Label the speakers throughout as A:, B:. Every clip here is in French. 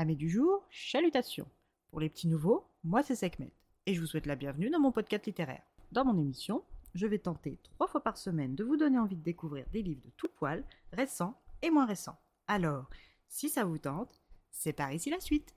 A: Amis du jour, chalutations. Pour les petits nouveaux, moi c'est Sekhmet et je vous souhaite la bienvenue dans mon podcast littéraire. Dans mon émission, je vais tenter trois fois par semaine de vous donner envie de découvrir des livres de tout poil, récents et moins récents. Alors, si ça vous tente, c'est par ici la suite.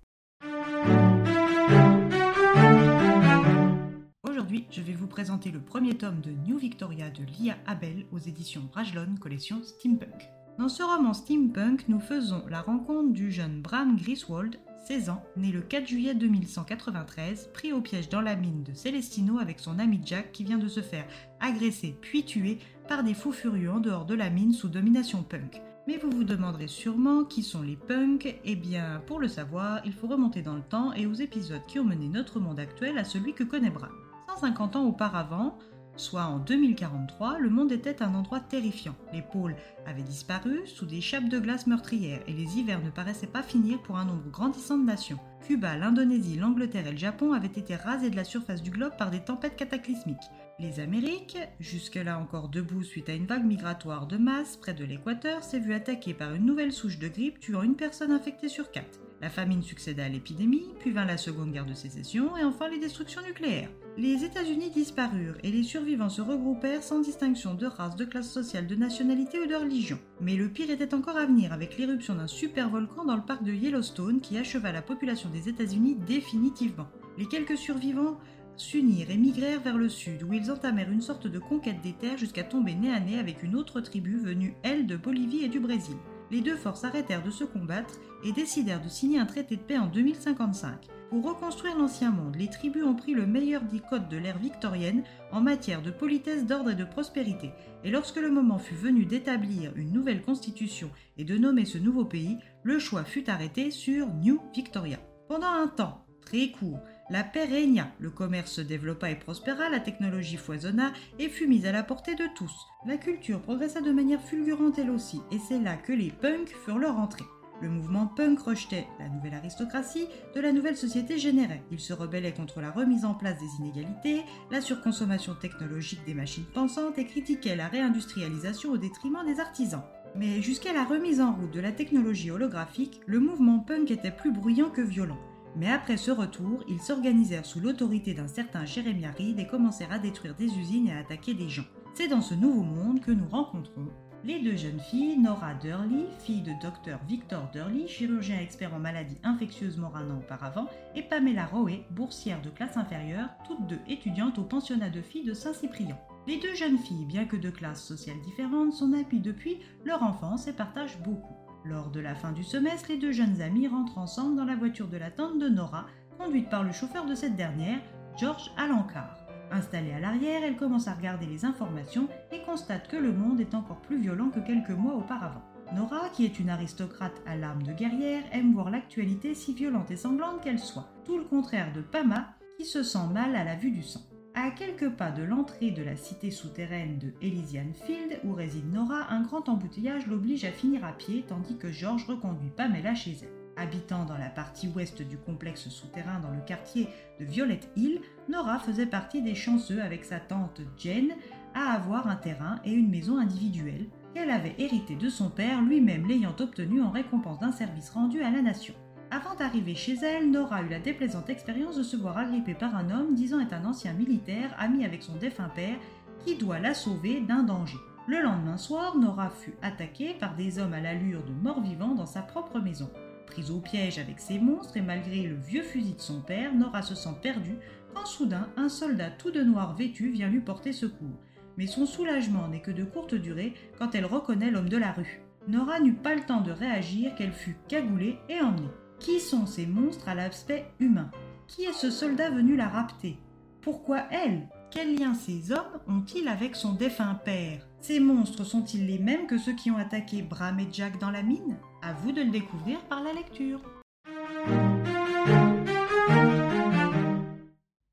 A: Aujourd'hui, je vais vous présenter le premier tome de New Victoria de Lia Abel aux éditions Brajlon, collection Steampunk. Dans ce roman steampunk, nous faisons la rencontre du jeune Bram Griswold, 16 ans, né le 4 juillet 2193, pris au piège dans la mine de Celestino avec son ami Jack qui vient de se faire agresser puis tuer par des fous furieux en dehors de la mine sous domination punk. Mais vous vous demanderez sûrement qui sont les punks Eh bien, pour le savoir, il faut remonter dans le temps et aux épisodes qui ont mené notre monde actuel à celui que connaît Bram. 150 ans auparavant, soit en 2043, le monde était un endroit terrifiant. Les pôles avaient disparu sous des chapes de glace meurtrières et les hivers ne paraissaient pas finir pour un nombre grandissant de nations. Cuba, l'Indonésie, l'Angleterre et le Japon avaient été rasés de la surface du globe par des tempêtes cataclysmiques. Les Amériques, jusque-là encore debout suite à une vague migratoire de masse près de l'équateur, s'est vue attaquée par une nouvelle souche de grippe tuant une personne infectée sur quatre. La famine succéda à l'épidémie, puis vint la Seconde Guerre de Sécession et enfin les destructions nucléaires. Les États-Unis disparurent et les survivants se regroupèrent sans distinction de race, de classe sociale, de nationalité ou de religion. Mais le pire était encore à venir avec l'éruption d'un supervolcan dans le parc de Yellowstone qui acheva la population des États-Unis définitivement. Les quelques survivants s'unirent et migrèrent vers le sud, où ils entamèrent une sorte de conquête des terres jusqu'à tomber nez à nez avec une autre tribu venue, elle, de Bolivie et du Brésil les deux forces arrêtèrent de se combattre et décidèrent de signer un traité de paix en 2055. Pour reconstruire l'ancien monde, les tribus ont pris le meilleur des codes de l'ère victorienne en matière de politesse, d'ordre et de prospérité. Et lorsque le moment fut venu d'établir une nouvelle constitution et de nommer ce nouveau pays, le choix fut arrêté sur New Victoria. Pendant un temps très court, la paix régna, le commerce se développa et prospéra, la technologie foisonna et fut mise à la portée de tous. La culture progressa de manière fulgurante elle aussi, et c'est là que les punks furent leur entrée. Le mouvement punk rejetait la nouvelle aristocratie de la nouvelle société générée. Il se rebellait contre la remise en place des inégalités, la surconsommation technologique des machines pensantes et critiquait la réindustrialisation au détriment des artisans. Mais jusqu'à la remise en route de la technologie holographique, le mouvement punk était plus bruyant que violent. Mais après ce retour, ils s'organisèrent sous l'autorité d'un certain Jeremiah Reed et commencèrent à détruire des usines et à attaquer des gens. C'est dans ce nouveau monde que nous rencontrons les deux jeunes filles, Nora Durley, fille de Dr Victor Durley, chirurgien expert en maladies infectieuses mort un an auparavant, et Pamela Rowe, boursière de classe inférieure, toutes deux étudiantes au pensionnat de filles de Saint-Cyprien. Les deux jeunes filles, bien que de classes sociales différentes, sont amies depuis leur enfance et partagent beaucoup. Lors de la fin du semestre, les deux jeunes amis rentrent ensemble dans la voiture de la tante de Nora, conduite par le chauffeur de cette dernière, George Alencar. Installée à l'arrière, elle commence à regarder les informations et constate que le monde est encore plus violent que quelques mois auparavant. Nora, qui est une aristocrate à l'âme de guerrière, aime voir l'actualité si violente et sanglante qu'elle soit, tout le contraire de Pama, qui se sent mal à la vue du sang. À quelques pas de l'entrée de la cité souterraine de Elysian Field, où réside Nora, un grand embouteillage l'oblige à finir à pied tandis que George reconduit Pamela chez elle. Habitant dans la partie ouest du complexe souterrain dans le quartier de Violet Hill, Nora faisait partie des chanceux avec sa tante Jane à avoir un terrain et une maison individuelle qu'elle avait hérité de son père, lui-même l'ayant obtenu en récompense d'un service rendu à la nation. Avant d'arriver chez elle, Nora eut la déplaisante expérience de se voir agrippée par un homme disant être un ancien militaire ami avec son défunt père qui doit la sauver d'un danger. Le lendemain soir, Nora fut attaquée par des hommes à l'allure de mort-vivant dans sa propre maison. Prise au piège avec ces monstres et malgré le vieux fusil de son père, Nora se sent perdue quand soudain un soldat tout de noir vêtu vient lui porter secours. Mais son soulagement n'est que de courte durée quand elle reconnaît l'homme de la rue. Nora n'eut pas le temps de réagir qu'elle fut cagoulée et emmenée. Qui sont ces monstres à l'aspect humain? Qui est ce soldat venu la rapter? Pourquoi elle? Quels liens ces hommes ont-ils avec son défunt père? Ces monstres sont-ils les mêmes que ceux qui ont attaqué Bram et Jack dans la mine? À vous de le découvrir par la lecture.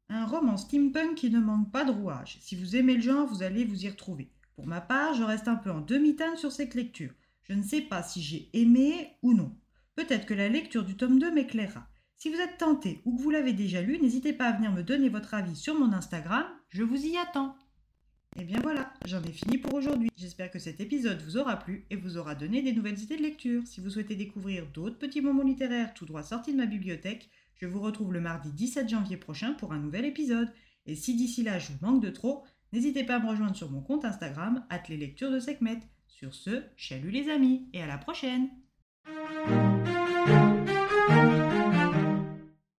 A: Un roman steampunk qui ne manque pas de rouage. Si vous aimez le genre, vous allez vous y retrouver. Pour ma part, je reste un peu en demi-teinte sur cette lecture. Je ne sais pas si j'ai aimé ou non. Peut-être que la lecture du tome 2 m'éclairera. Si vous êtes tenté ou que vous l'avez déjà lu, n'hésitez pas à venir me donner votre avis sur mon Instagram, je vous y attends. Et bien voilà, j'en ai fini pour aujourd'hui. J'espère que cet épisode vous aura plu et vous aura donné des nouvelles idées de lecture. Si vous souhaitez découvrir d'autres petits moments littéraires tout droit sortis de ma bibliothèque, je vous retrouve le mardi 17 janvier prochain pour un nouvel épisode. Et si d'ici là je vous manque de trop, n'hésitez pas à me rejoindre sur mon compte Instagram, lectures de Sekhmet. Sur ce, chalut les amis et à la prochaine!